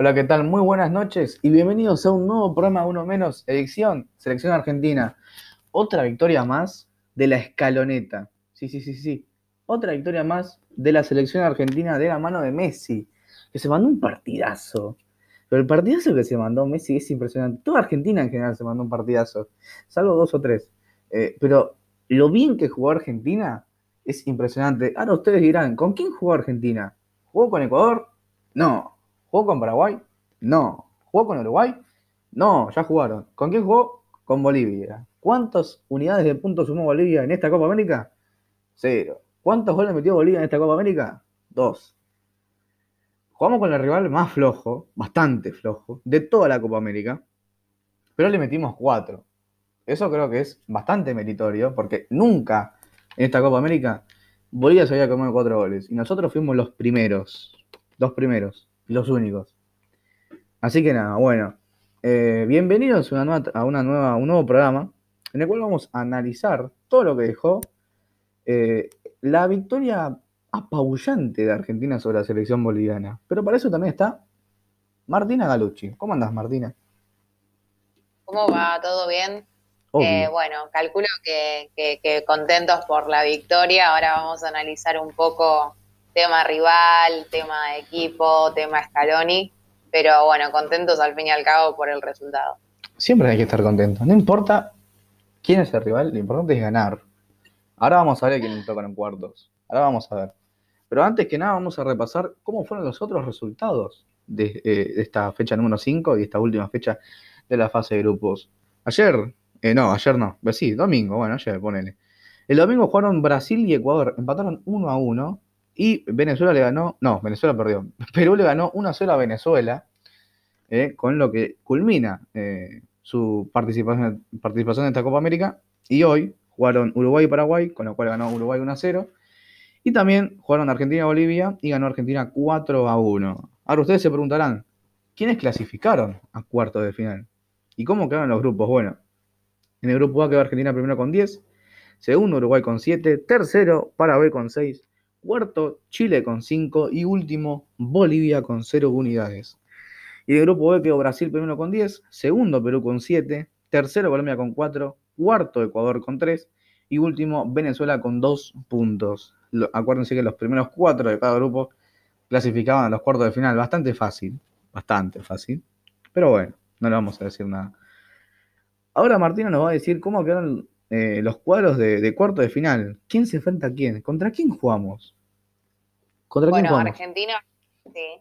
Hola, ¿qué tal? Muy buenas noches y bienvenidos a un nuevo programa Uno Menos, edición Selección Argentina. Otra victoria más de la escaloneta. Sí, sí, sí, sí. Otra victoria más de la selección argentina de la mano de Messi, que se mandó un partidazo. Pero el partidazo que se mandó Messi es impresionante. Toda Argentina en general se mandó un partidazo, salvo dos o tres. Eh, pero lo bien que jugó Argentina es impresionante. Ahora ustedes dirán, ¿con quién jugó Argentina? ¿Jugó con Ecuador? No. ¿Jugó con Paraguay? No. ¿Jugó con Uruguay? No, ya jugaron. ¿Con quién jugó? Con Bolivia. ¿Cuántas unidades de puntos sumó Bolivia en esta Copa América? Cero. ¿Cuántos goles metió Bolivia en esta Copa América? Dos. Jugamos con el rival más flojo, bastante flojo, de toda la Copa América, pero le metimos cuatro. Eso creo que es bastante meritorio, porque nunca en esta Copa América Bolivia se había comido cuatro goles. Y nosotros fuimos los primeros, los primeros, los únicos. Así que nada, bueno. Eh, bienvenidos a, una, a una nueva, un nuevo programa en el cual vamos a analizar todo lo que dejó eh, la victoria apabullante de Argentina sobre la selección boliviana. Pero para eso también está Martina Galucci. ¿Cómo andas, Martina? ¿Cómo va? ¿Todo bien? Eh, bueno, calculo que, contentos por la victoria. Ahora vamos a analizar un poco tema rival, tema equipo, tema Scaloni. Pero bueno, contentos al fin y al cabo por el resultado. Siempre hay que estar contentos. No importa quién es el rival, lo importante es ganar. Ahora vamos a ver quién tocan en cuartos. Ahora vamos a ver. Pero antes que nada vamos a repasar cómo fueron los otros resultados de, eh, esta fecha número 5 y esta última fecha de la fase de grupos. Ayer eh, no, ayer no. Pues sí, domingo, bueno, ayer ponele. El domingo jugaron Brasil y Ecuador, empataron 1 a 1 y Venezuela le ganó, no, Venezuela perdió. Perú le ganó 1 a 0 a Venezuela, eh, con lo que culmina eh, su participación, participación en esta Copa América. Y hoy jugaron Uruguay y Paraguay, con lo cual ganó Uruguay 1 a 0. Y también jugaron Argentina y Bolivia y ganó Argentina 4 a 1. Ahora ustedes se preguntarán, ¿quiénes clasificaron a cuartos de final? ¿Y cómo quedaron los grupos? Bueno, en el grupo A quedó Argentina primero con 10, segundo Uruguay con 7, tercero Paraguay con 6, cuarto Chile con 5 y último Bolivia con 0 unidades. Y el grupo B quedó Brasil primero con 10, segundo Perú con 7, tercero Colombia con 4, cuarto Ecuador con 3 y último Venezuela con 2 puntos. Acuérdense que los primeros 4 de cada grupo clasificaban a los cuartos de final. Bastante fácil, bastante fácil. Pero bueno, no le vamos a decir nada. Ahora Martina nos va a decir cómo quedaron eh, los cuadros de, cuarto de final. ¿Quién se enfrenta a quién? ¿Contra quién jugamos? ¿Contra bueno, quién jugamos? Argentina, sí.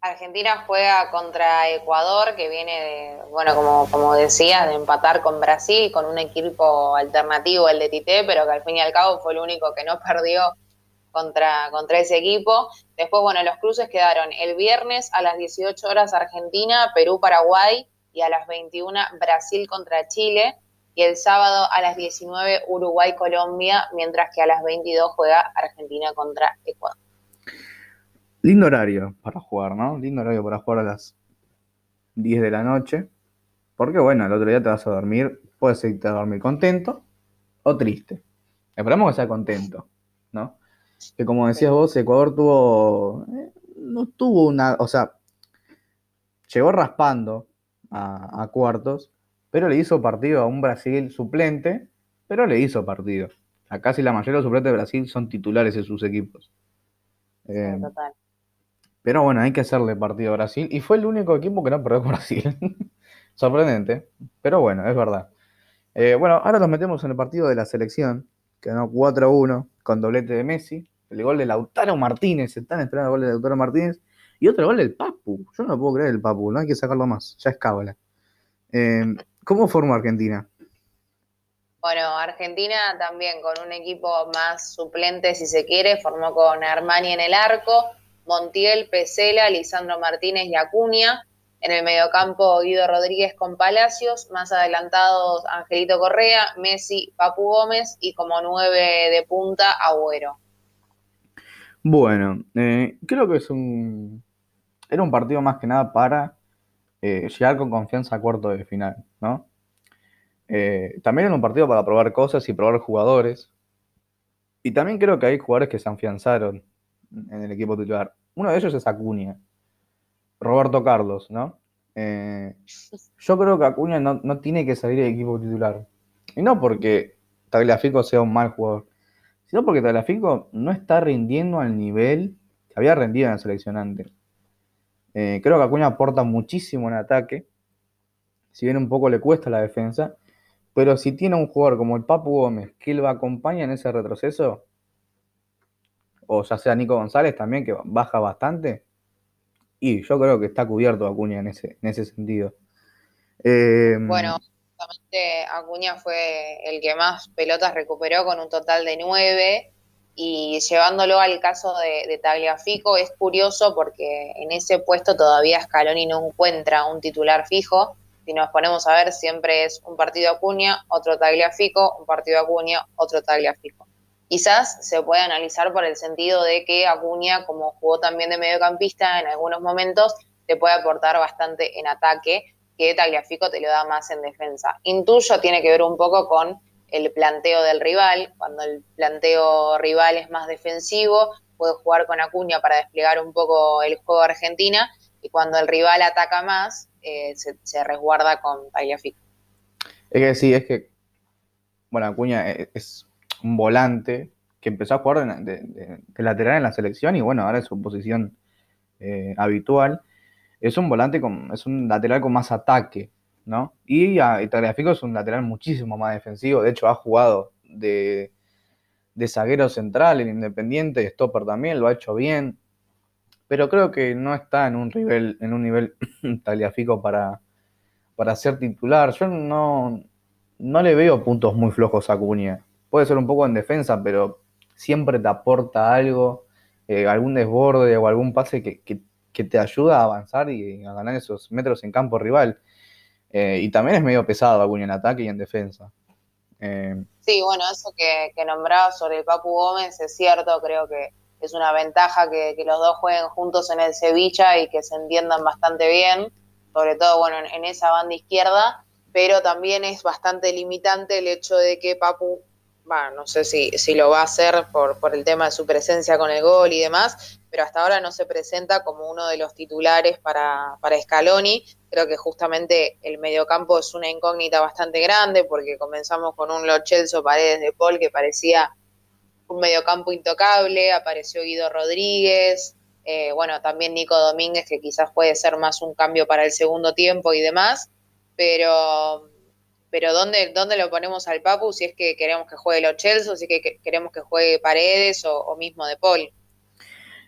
Argentina juega contra Ecuador, que viene de, bueno, como, como decías, de empatar con Brasil, con un equipo alternativo, el de Tite, pero que al fin y al cabo fue el único que no perdió contra, contra ese equipo. Después, bueno, los cruces quedaron el viernes a las 18 horas Argentina, Perú-Paraguay y a las 21 Brasil contra Chile. Y el sábado a las 19 Uruguay-Colombia, mientras que a las 22 juega Argentina contra Ecuador. Lindo horario para jugar, ¿no? Lindo horario para jugar a las 10 de la noche. Porque bueno, el otro día te vas a dormir, puedes irte a dormir contento o triste. Esperamos que sea contento, ¿no? que como decías vos, Ecuador tuvo, eh, no tuvo una, o sea, llegó raspando a, cuartos, pero le hizo partido a un Brasil suplente, pero le hizo partido. A casi la mayoría de los suplentes de Brasil son titulares en sus equipos. Eh, total. Pero bueno, hay que hacerle partido a Brasil. Y fue el único equipo que no perdió con Brasil. Sorprendente. Pero bueno, es verdad. Eh, bueno, ahora nos metemos en el partido de la selección. Que ganó 4-1 con doblete de Messi, el gol de Lautaro Martínez, están esperando el gol de Lautaro Martínez, y otro gol del Papu. Yo no puedo creer el Papu, no hay que sacarlo más, ya es cábala. Eh, ¿Cómo formó Argentina? Bueno, Argentina también con un equipo más suplente, si se quiere, formó con Armani en el arco, Montiel, Pesela, Lisandro Martínez y Acuña. En el mediocampo, Guido Rodríguez con Palacios. Más adelantados, Angelito Correa, Messi, Papu Gómez y como nueve de punta, Agüero. Bueno, eh, creo que es un. Era un partido más que nada para eh, llegar con confianza a cuarto de final, ¿no? Eh, también era un partido para probar cosas y probar jugadores. Y también creo que hay jugadores que se afianzaron en el equipo titular. Uno de ellos es Acuña, Roberto Carlos, ¿no? Eh, yo creo que Acuña no, no, tiene que salir del equipo titular. Y no porque Tagliafico sea un mal jugador, sino porque Tagliafico no está rindiendo al nivel que había rendido en la selección antes. Eh, creo que Acuña aporta muchísimo en ataque, si bien un poco le cuesta la defensa, pero si tiene un jugador como el Papu Gómez que lo acompaña en ese retroceso, o ya sea Nico González también, que baja bastante, y yo creo que está cubierto Acuña en ese, en ese sentido. Eh, bueno, Acuña fue el que más pelotas recuperó con un total de nueve y llevándolo al caso de, Tagliafico es curioso porque en ese puesto todavía Scaloni no encuentra un titular fijo. Si nos ponemos a ver, siempre es un partido Acuña, otro Tagliafico, un partido Acuña, otro Tagliafico. Quizás se puede analizar por el sentido de que Acuña, como jugó también de mediocampista en algunos momentos, te puede aportar bastante en ataque, que Tagliafico te lo da más en defensa. Intuyo tiene que ver un poco con el planteo del rival, cuando el planteo rival es más defensivo, puede jugar con Acuña para desplegar un poco el juego de Argentina, y cuando el rival ataca más, eh, se, resguarda con Tagliafico. Es que sí, es que, bueno, Acuña es un volante que empezó a jugar de, lateral en la selección y bueno, ahora es su posición eh, habitual. Es un volante con, es un lateral con más ataque, ¿no? Y a Tagliafico es un lateral muchísimo más defensivo. De hecho, ha jugado de, de zaguero central en Independiente, Stopper también, lo ha hecho bien. Pero creo que no está en un nivel, en un nivel Tagliafico para, para ser titular. Yo no, no le veo puntos muy flojos a Cunha puede ser un poco en defensa, pero siempre te aporta algo, eh, algún desborde o algún pase que, te ayuda a avanzar y a ganar esos metros en campo rival. Eh, y también es medio pesado Acuña en ataque y en defensa. Eh, sí, bueno, eso que, que nombraba sobre Papu Gómez es cierto, creo que es una ventaja que, los dos jueguen juntos en el Sevilla y que se entiendan bastante bien, sobre todo bueno en, esa banda izquierda, pero también es bastante limitante el hecho de que Papu no sé si, si lo va a hacer por, por el tema de su presencia con el gol y demás, pero hasta ahora no se presenta como uno de los titulares para, para Scaloni. Creo que justamente el mediocampo es una incógnita bastante grande porque comenzamos con un Lochelso Paredes de Paul que parecía un mediocampo intocable, apareció Guido Rodríguez, eh, bueno, también Nico Domínguez que quizás puede ser más un cambio para el segundo tiempo y demás, pero pero ¿dónde, ¿dónde lo ponemos al Papu si es que queremos que juegue los si es que queremos que juegue Paredes o, mismo De Paul?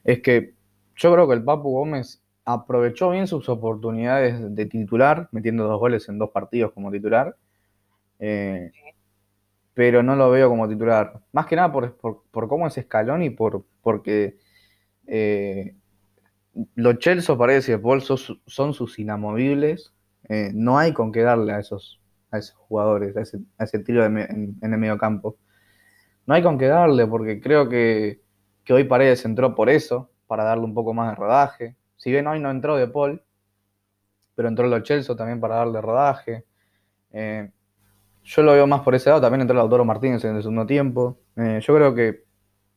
Es que yo creo que el Papu Gómez aprovechó bien sus oportunidades de titular, metiendo dos goles en dos partidos como titular, eh, pero no lo veo como titular. Más que nada por, por, cómo es escalón y por, porque eh, los Chelsea, De Paul son, sus inamovibles. Eh, no hay con qué darle a esos a esos jugadores, a ese, tiro en, el medio campo. No hay con qué darle, porque creo que, hoy Paredes entró por eso, para darle un poco más de rodaje. Si bien hoy no entró de Paul, pero entró Lo Chelsea también para darle rodaje. Eh, yo lo veo más por ese lado, también entró Lautaro Martínez en el segundo tiempo. Eh, yo creo que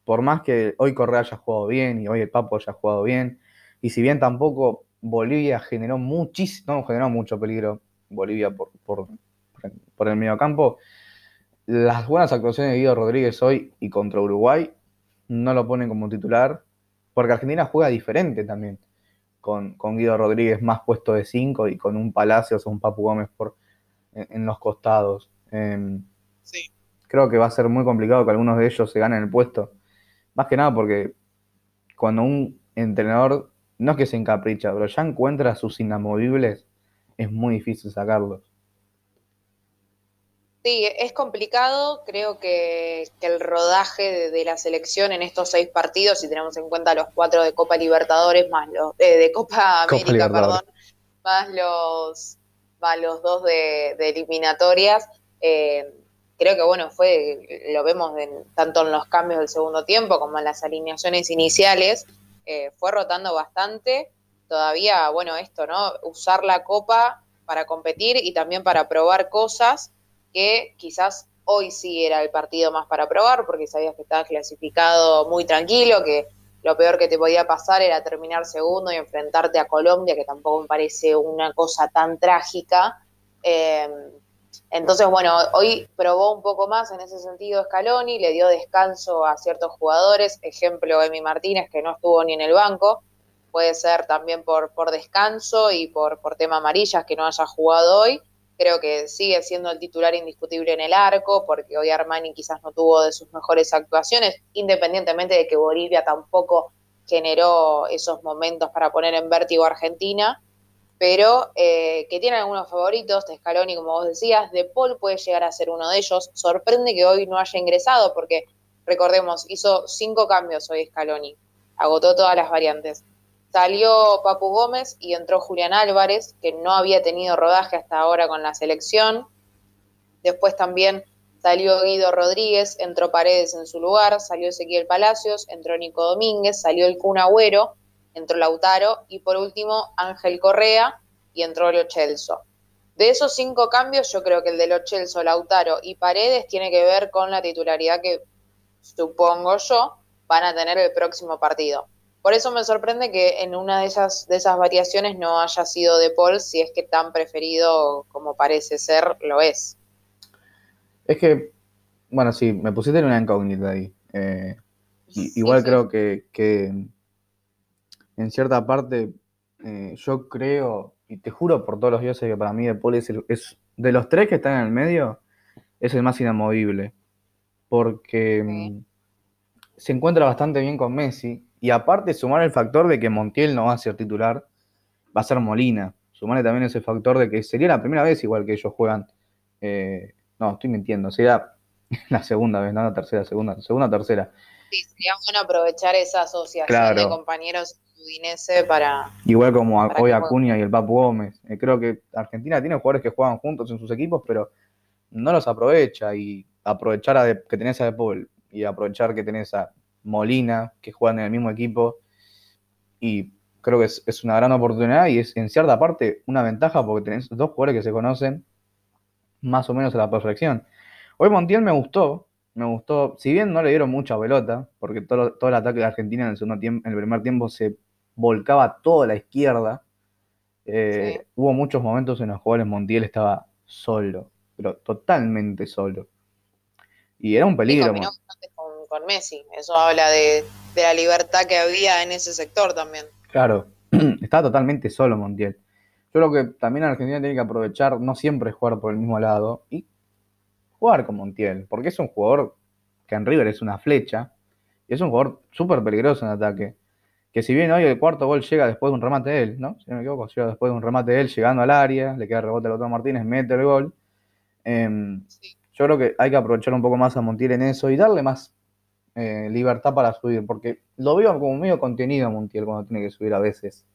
por más que hoy Correa haya jugado bien y hoy el Papo haya jugado bien, y si bien tampoco Bolivia generó muchísimo, no generó mucho peligro Bolivia por, por el mediocampo. Las buenas actuaciones de Guido Rodríguez hoy y contra Uruguay no lo ponen como titular, porque Argentina juega diferente también, con, Guido Rodríguez más puesto de 5 y con un Palacios o un Papu Gómez por, en, los costados. Em, creo que va a ser muy complicado que algunos de ellos se ganen el puesto. Más que nada porque cuando un entrenador, no es que se encapricha, pero ya encuentra sus inamovibles, es muy difícil sacarlos. Sí, es complicado. Creo que, el rodaje de, la selección en estos seis partidos, si tenemos en cuenta los cuatro de Copa Libertadores, más los eh, de Copa América, perdón, más los, más los dos de, eliminatorias, eh, creo que bueno, fue, lo vemos tanto en los cambios del segundo tiempo como en las alineaciones iniciales, eh, fue rotando bastante. Todavía, bueno, esto, ¿no? Usar la Copa para competir y también para probar cosas que quizás hoy sí era el partido más para probar, porque sabías que estaba clasificado muy tranquilo, que, lo peor que te podía pasar era terminar segundo y enfrentarte a Colombia, que tampoco me parece una cosa tan trágica. Eh, entonces, bueno, hoy probó un poco más en ese sentido Scaloni, le dio descanso a ciertos jugadores, ejemplo Emi Martínez, que no estuvo ni en el banco, puede ser también por, por descanso y por, por tema amarillas que no haya jugado hoy. Creo que sigue siendo el titular indiscutible en el arco, porque hoy Armani quizás no tuvo de sus mejores actuaciones, independientemente de que Bolivia tampoco generó esos momentos para poner en vértigo a Argentina pero eh, que tiene algunos favoritos, de Scaloni, como vos decías, De Paul puede llegar a ser uno de ellos. Sorprende que hoy no haya ingresado, porque recordemos, hizo cinco cambios hoy Scaloni, agotó todas las variantes. Salió Papu Gómez y entró Julián Álvarez, que no había tenido rodaje hasta ahora con la selección. Después también salió Guido Rodríguez, entró Paredes en su lugar, salió Ezequiel Palacios, entró Nico Domínguez, salió el Kun Agüero entró Lautaro y por último Ángel Correa y entró Lo Chelso. De esos cinco cambios, yo creo que el de Lo Lautaro y Paredes tiene que ver con la titularidad que supongo yo van a tener el próximo partido. Por eso me sorprende que en una de esas, de esas variaciones no haya sido De Paul, si es que tan preferido como parece ser, lo es. Es que, bueno, sí, me pusiste en una incógnita ahí. Eh, igual creo que, en cierta parte, eh, yo creo, y te juro por todos los dioses que para mí De Paul es, es, de los tres que están en el medio, es el más inamovible. Porque mm, se encuentra bastante bien con Messi. Y aparte, sumar el factor de que Montiel no va a ser titular, va a ser Molina. Sumarle también ese factor de que sería la primera vez igual que ellos juegan. Eh, no, estoy mintiendo, sería la segunda vez, no la tercera, segunda, segunda, tercera. Sí, sería bueno aprovechar esa asociación de compañeros para. Igual como hoy Acuña y el Papu Gómez. Eh, creo que Argentina tiene jugadores que juegan juntos en sus equipos, pero no los aprovecha. Y aprovechar a que tenés a De Paul y aprovechar que tenés a Molina, que juegan en el mismo equipo. Y creo que es, una gran oportunidad y es en cierta parte una ventaja porque tenés dos jugadores que se conocen más o menos a la perfección. Hoy Montiel me gustó, me gustó, si bien no le dieron mucha pelota, porque todo, todo el ataque de Argentina en el, segundo tiempo, en el primer tiempo se volcaba toda la izquierda. Eh, hubo muchos momentos en los cuales Montiel estaba solo, pero totalmente solo. Y era un peligro. Con, Messi, eso habla de, la libertad que había en ese sector también. Claro, estaba totalmente solo Montiel. Yo creo que también Argentina tiene que aprovechar, no siempre jugar por el mismo lado, y jugar con Montiel, porque es un jugador que en River es una flecha, y es un jugador súper peligroso en ataque que si bien hoy el cuarto gol llega después de un remate de él, ¿no? Si no me equivoco, llega después de un remate de él llegando al área, le queda rebote al otro Martínez, mete el gol. Em, yo creo que hay que aprovechar un poco más a Montiel en eso y darle más eh, libertad para subir, porque lo veo como medio contenido Montiel cuando tiene que subir a veces.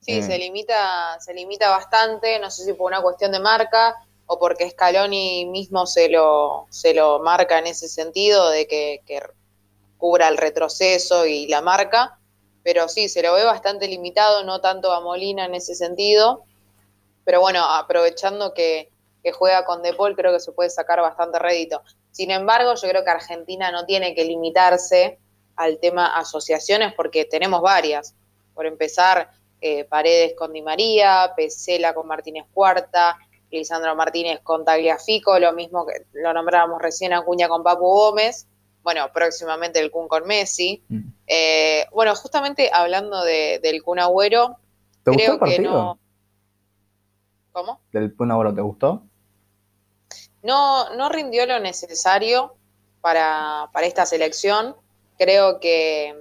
Sí, eh. se limita, se limita bastante, no sé si por una cuestión de marca o porque Scaloni mismo se lo, se lo marca en ese sentido de que, que cubra el retroceso y la marca pero sí, se lo ve bastante limitado, no tanto a Molina en ese sentido, pero bueno, aprovechando que, juega con De Paul, creo que se puede sacar bastante rédito. Sin embargo, yo creo que Argentina no tiene que limitarse al tema asociaciones porque tenemos varias. Por empezar, eh, Paredes con Di María, Pesela con Martínez Cuarta, Lisandro Martínez con Tagliafico, lo mismo que lo nombrábamos recién Acuña con Papu Gómez, bueno, próximamente el Kun con Messi. Mm. Eh, bueno, justamente hablando del Kun Agüero, ¿te creo gustó el que no. ¿Cómo? ¿Del Kun Agüero te gustó? No, no rindió lo necesario para, esta selección. Creo que,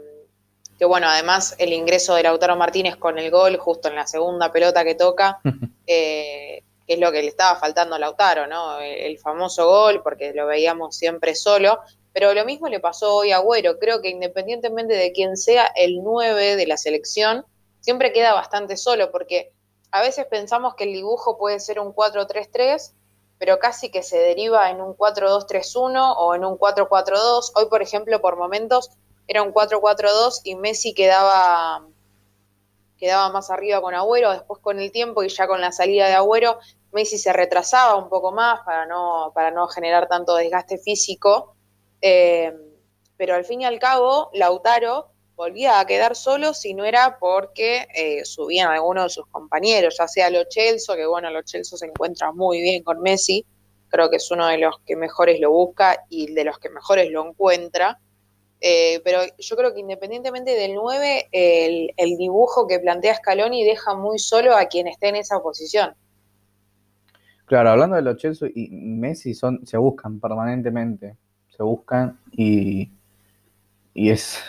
que, bueno, además el ingreso de Lautaro Martínez con el gol justo en la segunda pelota que toca, eh, que es lo que le estaba faltando a Lautaro, ¿no? el famoso gol, porque lo veíamos siempre solo, pero lo mismo le pasó hoy a Agüero. Creo que independientemente de quién sea el 9 de la selección, siempre queda bastante solo, porque a veces pensamos que el dibujo puede ser un 4-3-3, pero casi que se deriva en un 4-2-3-1 o en un 4-4-2. Hoy, por ejemplo, por momentos era un 4-4-2 y Messi quedaba, quedaba más arriba con Agüero, después con el tiempo y ya con la salida de Agüero, Messi se retrasaba un poco más para no, para no generar tanto desgaste físico eh, pero al fin y al cabo, Lautaro volvía a quedar solo si no era porque eh, subían algunos de sus compañeros, ya sea Lo Celso, que bueno, Lo Celso se encuentra muy bien con Messi, creo que es uno de los que mejores lo busca y de los que mejores lo encuentra. Eh, pero yo creo que independientemente del 9, el, el, dibujo que plantea Scaloni deja muy solo a quien esté en esa posición. Claro, hablando de los Chelsea y Messi son, se buscan permanentemente, se buscan y, y es,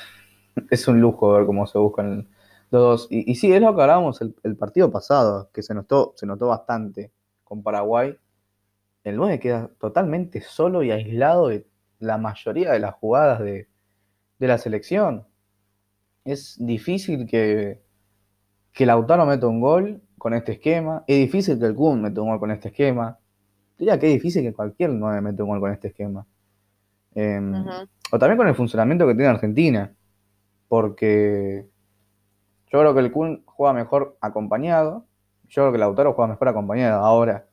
es un lujo ver cómo se buscan los dos. Y, y sí, es lo que hablábamos el, el, partido pasado, que se notó, se notó bastante con Paraguay. El 9 queda totalmente solo y aislado de la mayoría de las jugadas de, de la selección. Es difícil que, que Lautaro meta un gol con este esquema. Es difícil que el Kun meta un gol con este esquema. Diría que es difícil que cualquier 9 meta un gol con este esquema. Eh, uh -huh. O también con el funcionamiento que tiene Argentina. Porque yo creo que el Kun juega mejor acompañado. Yo creo que Lautaro juega mejor acompañado. Ahora,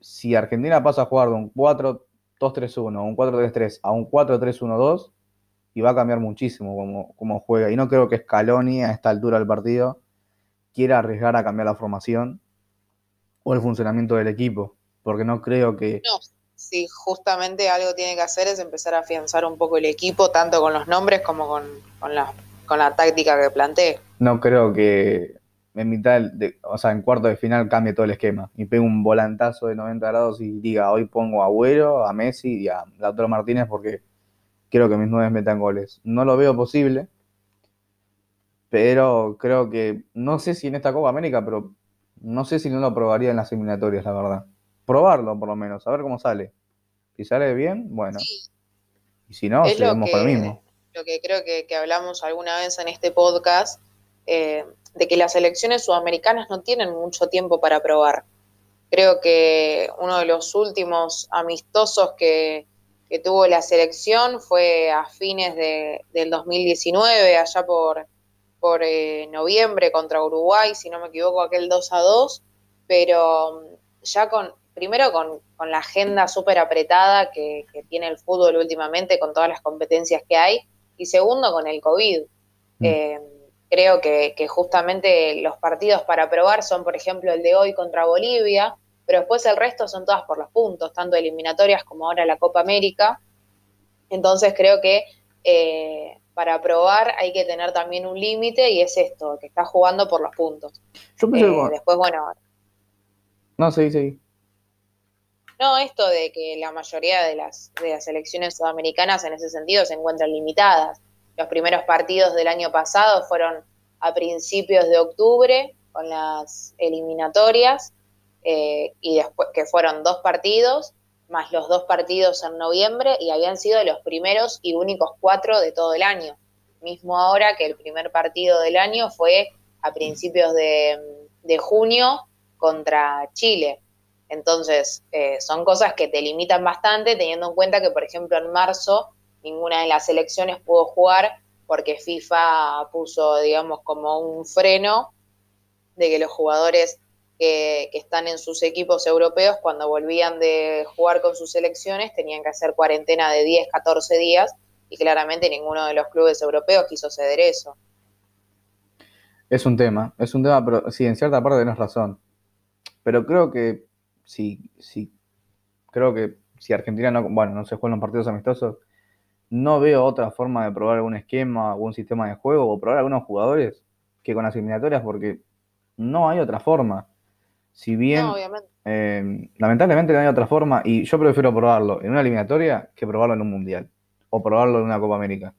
si Argentina pasa a jugar de un 4-2-3-1, un 4-3-3 a un 4-3-1-2, y va a cambiar muchísimo cómo, juega. Y no creo que Scaloni a esta altura del partido quiera arriesgar a cambiar la formación o el funcionamiento del equipo, porque no creo que... No, sí, justamente algo tiene que hacer es empezar a afianzar un poco el equipo, tanto con los nombres como con, con, la, con la táctica que plantee. No creo que en mitad, de, o sea, en cuarto de final cambie todo el esquema y pegue un volantazo de 90 grados y diga, hoy pongo a Agüero, a Messi y a Lautaro Martínez porque quiero que mis nueve metan goles. No lo veo posible, pero creo que, no sé si en esta Copa América, pero no sé si no lo probaría en las eliminatorias, la verdad. Probarlo por lo menos, a ver cómo sale. Si sale bien, bueno. Sí. Y si no, es seguimos lo con lo mismo. Lo que creo que, que hablamos alguna vez en este podcast, eh, de que las elecciones sudamericanas no tienen mucho tiempo para probar. Creo que uno de los últimos amistosos que, que tuvo la selección fue a fines de, del 2019, allá por, por eh, noviembre contra Uruguay, si no me equivoco, aquel 2 a 2, pero mm, ya con, primero con, con la agenda súper apretada que, que, tiene el fútbol últimamente, con todas las competencias que hay, y segundo con el COVID. Mm. Eh, creo que, que justamente los partidos para probar son, por ejemplo, el de hoy contra Bolivia, pero después el resto son todas por los puntos, tanto eliminatorias como ahora la Copa América. Entonces creo que eh, para probar hay que tener también un límite y es esto, que está jugando por los puntos. Yo pensé eh, después, bueno. No, sí, sí. No, esto de que la mayoría de las, de las elecciones sudamericanas en ese sentido se encuentran limitadas. Los primeros partidos del año pasado fueron a principios de octubre con las eliminatorias eh, y después que fueron dos partidos, más los dos partidos en noviembre, y habían sido los primeros y únicos cuatro de todo el año. Mismo ahora que el primer partido del año fue a principios de, de junio contra Chile. Entonces, eh, son cosas que te limitan bastante, teniendo en cuenta que, por ejemplo, en marzo ninguna de las selecciones pudo jugar porque FIFA puso, digamos, como un freno de que los jugadores que, están en sus equipos europeos, cuando volvían de jugar con sus selecciones, tenían que hacer cuarentena de 10, 14 días y claramente ninguno de los clubes europeos quiso ceder eso. Es un tema, es un tema, pero sí, en cierta parte tienes razón. Pero creo que sí, sí, creo que si Argentina no, bueno, no se juegan partidos amistosos, no veo otra forma de probar algún esquema, algún sistema de juego o probar algunos jugadores que con las eliminatorias porque no hay otra forma. Si bien, no, eh, lamentablemente no hay otra forma, y yo prefiero probarlo en una eliminatoria que probarlo en un mundial o probarlo en una Copa América.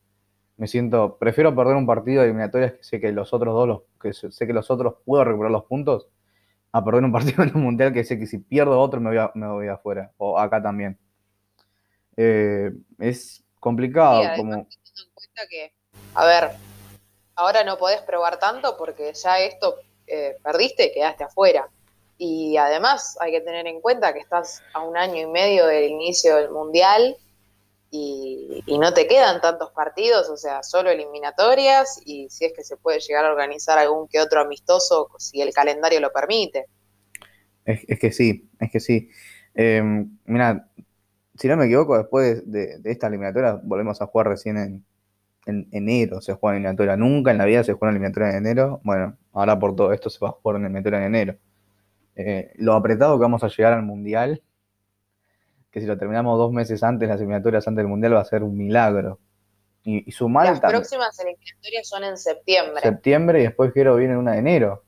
Me siento, prefiero perder un partido de eliminatorias que sé que los otros dos, los, que sé que los otros puedo recuperar los puntos, a perder un partido en un mundial que sé que si pierdo otro me voy, a, me voy afuera, o acá también. Eh, es complicado. Sí, como... que, a ver, ahora no podés probar tanto porque ya esto eh, perdiste y quedaste afuera. Y además hay que tener en cuenta que estás a un año y medio del inicio del Mundial y, no te quedan tantos partidos, o sea, solo eliminatorias y si es que se puede llegar a organizar algún que otro amistoso si el calendario lo permite. Es, que sí, es que sí. Eh, mira, si no me equivoco, después de, de, esta eliminatoria volvemos a jugar recién en, en enero se juega en eliminatoria. Nunca en la vida se juega en eliminatoria en enero. Bueno, ahora por todo esto se va a jugar en eliminatoria en enero. Eh, lo apretado que vamos a llegar al Mundial, que si lo terminamos dos meses antes, las eliminatorias antes del Mundial, va a ser un milagro. Y, y sumar Las también. próximas eliminatorias son en septiembre. septiembre y después quiero viene una de enero.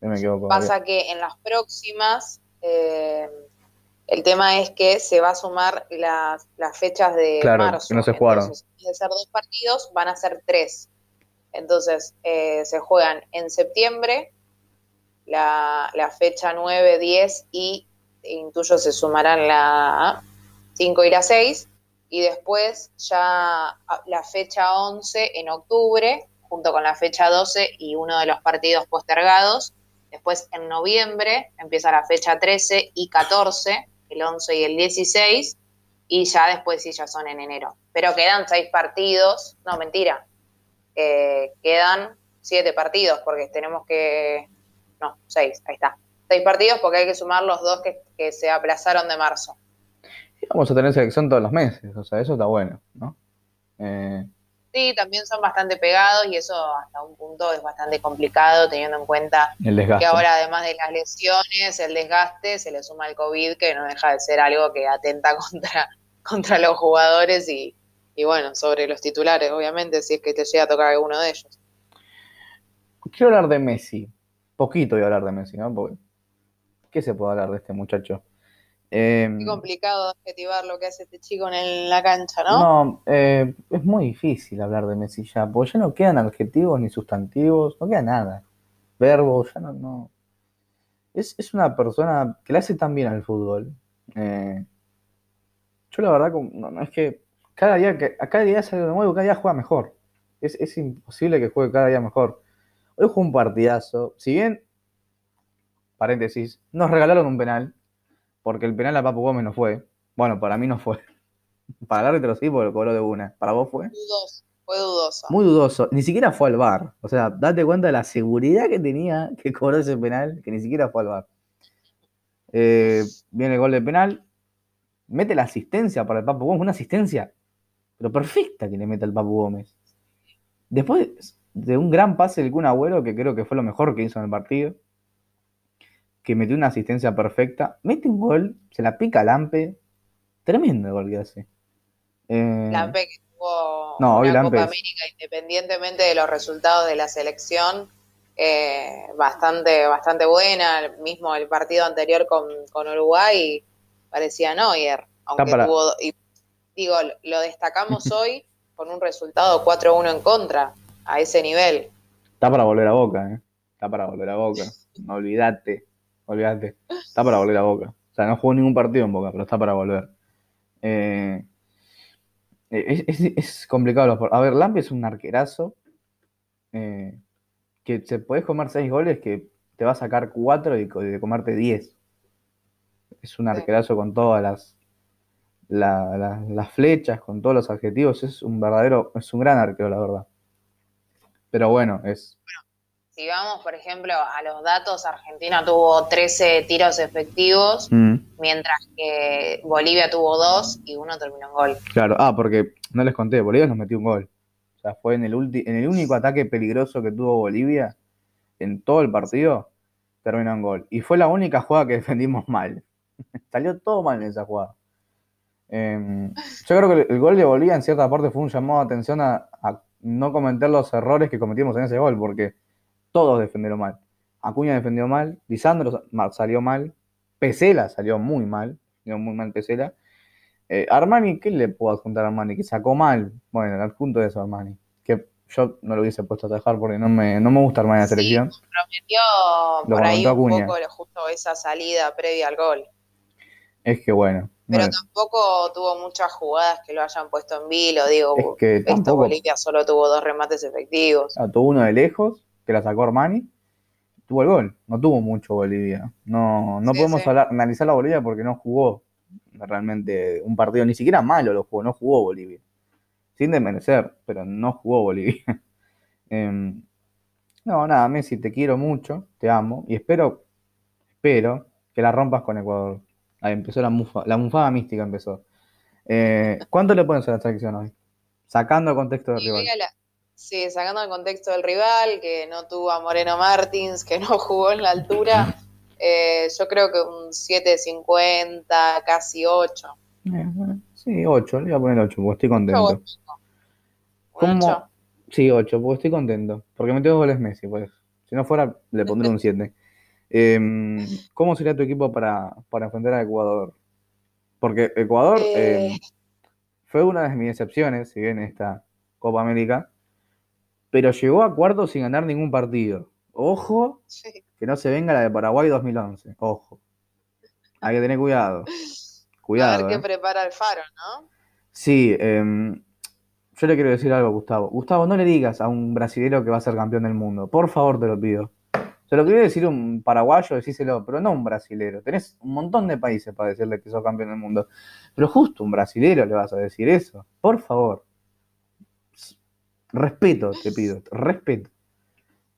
No me equivoco. Pasa que en las próximas, eh, el tema es que se va a sumar las, las fechas de Claro, marzo. que no se jugaron. Entonces, de ser dos partidos, van a ser tres. Entonces, eh, se juegan en septiembre, la, la fecha 9, 10 y intuyo se sumarán la 5 y la 6. Y después ya a- la fecha 11 en octubre, junto con la fecha 12 y uno de los partidos postergados. Después en noviembre empieza la fecha 13 y 14, el 11 y el 16, y ya después sí ya son en enero. Pero quedan seis partidos, no, mentira, Eh, quedan siete partidos porque tenemos que, no, seis, ahí está. Seis partidos porque hay que sumar los dos que, que se aplazaron de marzo. Y Vamos a tener selección todos los meses, o sea, eso está bueno, ¿no? Eh, Sí, también son bastante pegados y eso hasta un punto es bastante complicado teniendo en cuenta el que ahora además de las lesiones, el desgaste, se le suma el COVID, que no deja de ser algo que atenta contra, contra los jugadores y, y bueno, sobre los titulares, obviamente, si es que te llega a tocar alguno de ellos. Quiero hablar de Messi. Poquito voy a hablar de Messi, ¿no? Porque, ¿qué se puede hablar de este muchacho? Eh, Qué complicado adjetivar lo que hace este chico en el- la cancha, ¿no? no, eh, es muy difícil hablar de Messi ya, porque ya no quedan adjetivos ni sustantivos, no queda nada. Verbos, ya no, no. Es, es una persona que le hace tan bien al fútbol. Eh, yo la verdad, no, no, es que cada día, que, a cada día es algo nuevo, cada día juega mejor. Es, es imposible que juegue cada día mejor. Hoy jugó un partidazo. Si bien, paréntesis, nos regalaron un penal, porque el penal a Papu Gómez no fue. Bueno, para mí no fue. Para el árbitro sí, porque lo cobró de una. ¿Para vos fue? Dudoso, fue dudoso. Muy dudoso. Ni siquiera fue al bar. O sea, date cuenta de la seguridad que tenía que cobró ese penal, que ni siquiera fue al bar. Eh, viene el gol de penal. Mete la asistencia para el Papu Gómez. Una asistencia, pero perfecta que le mete al Papu Gómez. Después de un gran pase del Kun Agüero, que creo que fue lo mejor que hizo en el partido, que metió una asistencia perfecta, mete un gol, se la pica a Lampe. Tremendo el gol que hace. Eh, Lampe que tuvo No, hoy una Lampe Copa América, independientemente de los resultados de la selección, eh, bastante, bastante buena. Mismo el partido anterior con, con Uruguay parecía Neuer, aunque para- tuvo, y digo, lo destacamos hoy con un resultado 4-1 en contra, a ese nivel. Está para volver a Boca, ¿eh? Está para volver a Boca. No olvidate, olvidate. Está para volver a Boca. O sea, no jugó ningún partido en Boca, pero está para volver. Eh, es, es- es complicado. A ver, Lampe es un arquerazo. eh, que se podés comer seis goles que te va a sacar cuatro y de comerte diez. Es un arquerazo con todas las, la- la- las flechas, con todos los adjetivos. Es un verdadero, es un gran arquero, la verdad. Pero bueno, es Si vamos, por ejemplo, a los datos, Argentina tuvo 13 tiros efectivos, Mm, mientras que Bolivia tuvo dos y uno terminó en gol. claro, ah, porque no les conté, Bolivia nos metió un gol. O sea, fue en el, ulti- en el único ataque peligroso que tuvo Bolivia en todo el partido, terminó en gol. Y fue la única jugada que defendimos mal. Salió todo mal en esa jugada. Eh, yo creo que el, el gol de Bolivia en cierta parte fue un llamado de atención a, a no cometer los errores que cometimos en ese gol, porque todos defendieron mal. Acuña defendió mal, Lisandro salió mal, Pesela salió muy mal, salió muy mal Pesela. Eh, Armani, ¿qué le puedo adjuntar a Armani? Que sacó mal. Bueno, el adjunto de eso Armani. Que yo no lo hubiese puesto a trabajar porque no me, no me gusta Armani en la selección. Prometió Lo por ahí comentó un Acuña. poco justo esa salida previa al gol. Es que bueno. Pero bueno, tampoco tuvo muchas jugadas que lo hayan puesto en vilo, digo, es que esto tampoco. Bolivia solo tuvo dos remates efectivos. Ah, tuvo uno de lejos, que la sacó Armani. Tuvo el gol. No tuvo mucho Bolivia. No, no Sí, podemos sí. hablar- analizar la Bolivia porque no jugó realmente un partido, ni siquiera malo lo jugó, no jugó Bolivia. Sin desmerecer, pero no jugó Bolivia. Em, no, nada, Messi, te quiero mucho, te amo y espero, espero que la rompas con Ecuador. Ahí empezó la mufa, la mufada mística empezó. Eh, ¿Cuánto le pones a la selección hoy? Sacando el contexto del Y rival. la- Sí, sacando el contexto del rival, que no tuvo a Moreno Martins, que no jugó en la altura, eh, yo creo que un 7.50, casi 8. Eh, sí, 8, le voy a poner 8, porque estoy contento. ¿Cómo? Sí, 8, porque estoy contento. Porque metió goles Messi, pues. Si no fuera, le pondré un 7. Em, ¿cómo sería tu equipo para, para enfrentar a Ecuador? Porque Ecuador Eh. em, fue una de mis excepciones, si bien esta Copa América, pero llegó a cuartos sin ganar ningún partido. Ojo, Sí. que no se venga la de Paraguay 2011. Ojo. Hay que tener cuidado. A Cuidado. ver qué eh. prepara el Faro, ¿no? Sí, em, yo le quiero decir algo a Gustavo. Gustavo, no le digas a un brasilero que va a ser campeón del mundo. Por favor, te lo pido. Se lo quiere decir un paraguayo, decíselo, pero no un brasilero. Tenés un montón de países para decirle que sos campeón del mundo. Pero justo un brasilero le vas a decir eso. Por favor. Respeto, te pido. Respeto.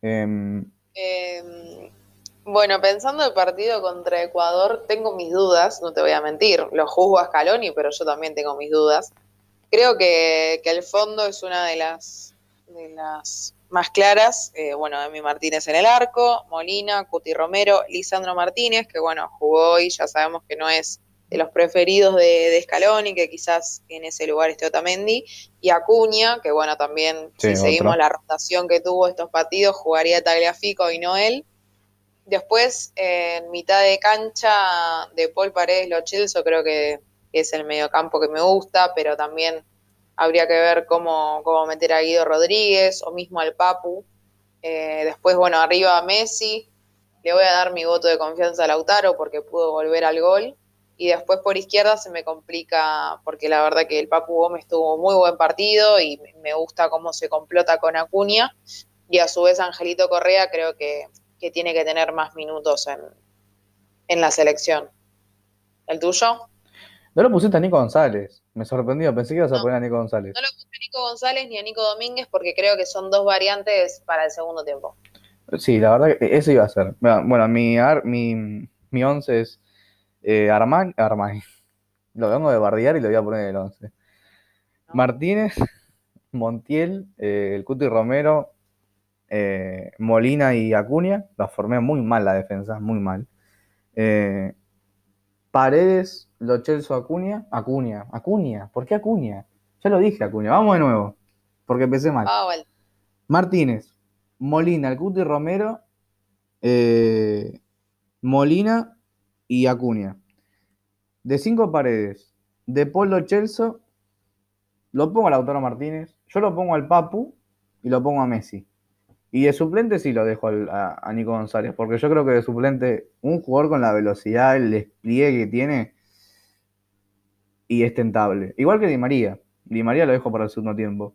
Em, Eh, bueno, pensando el partido contra Ecuador, tengo mis dudas, no te voy a mentir. Lo juzgo a Scaloni, pero yo también tengo mis dudas. Creo que, que el fondo es una de las, de las más claras. Eh, bueno, Emi Martínez en el arco, Molina, Cuti Romero, Lisandro Martínez, que bueno, jugó hoy, ya sabemos que no es de los preferidos de, de Scaloni, que quizás en ese lugar esté Otamendi, y Acuña, que bueno, también Sí, si seguimos la rotación que tuvo estos partidos, jugaría Tagliafico y no él. Después, en mitad de cancha de Paul Paredes Lo Celso, creo que es el mediocampo que me gusta, pero también habría que ver cómo, cómo meter a Guido Rodríguez o mismo al Papu. Eh, después, bueno, arriba a Messi, le voy a dar mi voto de confianza a Lautaro porque pudo volver al gol. Y después por izquierda se me complica porque la verdad que el Papu Gómez tuvo muy buen partido y me gusta cómo se complota con Acuña. Y a su vez Angelito Correa creo que, que tiene que tener más minutos en, en la selección. ¿El tuyo? no lo pusiste a Nico González. Me sorprendió. Pensé que ibas a poner a Nico González. No lo puse a Nico González ni a Nico Domínguez porque creo que son dos variantes para el segundo tiempo. Sí, la verdad que eso iba a ser. Bueno, mi, ar- mi, mi once es eh, Armani, Armani. Lo vengo de bardear y lo voy a poner en el 11. ¿no? Martínez, Montiel, eh, el Cuti Romero, eh, Molina y Acuña. La formé muy mal la defensa, muy mal. Eh, Paredes, Lo Celso, Acuña. Acuña, Acuña. ¿Por qué Acuña? Ya lo dije, Acuña. Vamos de nuevo. Porque empecé mal. Ah. Martínez, Molina, el Cuti Romero, eh, Molina y Acuña. De cinco paredes, de Polo Chelso, lo pongo a Lautaro Martínez, yo lo pongo al Papu y lo pongo a Messi. Y de suplente sí lo dejo al- a, a Nico González, porque yo creo que de suplente, un jugador con la velocidad, el despliegue que tiene, y es tentable. Igual que Di María. Di María lo dejo para el segundo tiempo.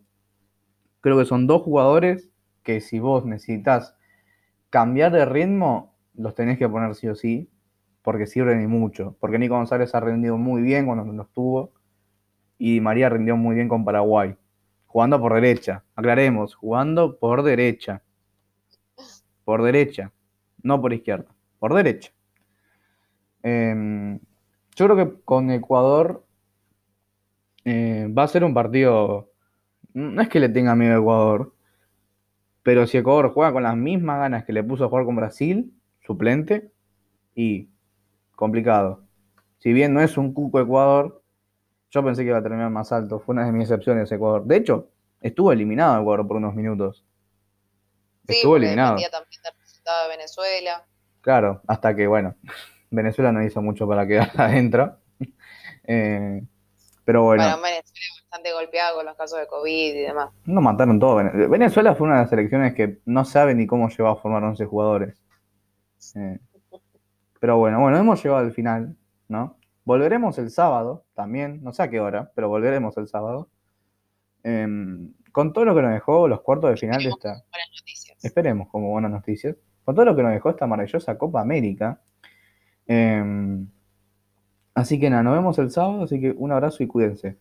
Creo que son dos jugadores que si vos necesitas cambiar de ritmo, los tenés que poner sí o sí, porque sirven y mucho. Porque Nico González ha rendido muy bien cuando no estuvo, y María rindió muy bien con Paraguay, jugando por derecha. Aclaremos, jugando por derecha. Por derecha, no por izquierda, por derecha. Em, yo creo que con Ecuador eh, va a ser un partido. No es que le tenga miedo a Ecuador, pero si Ecuador juega con las mismas ganas que le puso a jugar con Brasil, suplente, y complicado. Si bien no es un cuco Ecuador, yo pensé que iba a terminar más alto. Fue una de mis excepciones Ecuador. De hecho, estuvo eliminado Ecuador por unos minutos. Sí, Estuvo eliminado. también del resultado de Venezuela. Claro, hasta que, bueno, Venezuela no hizo mucho para quedar adentro. Eh, pero bueno, Bueno, Venezuela bastante golpeada con los casos de COVID y demás. no mataron todo. Vene- Venezuela fue una de las selecciones que no sabe ni cómo llegó a formar 11 jugadores. Eh, pero bueno, bueno, hemos llegado al final, ¿no? Volveremos el sábado también, no sé a qué hora, pero volveremos el sábado. Em, con todo lo que nos dejó los cuartos de final de esta, Buenas noticias. esperemos como buenas noticias, con todo lo que nos dejó esta maravillosa Copa América. Em, así que nada, nos vemos el sábado, así que un abrazo y cuídense.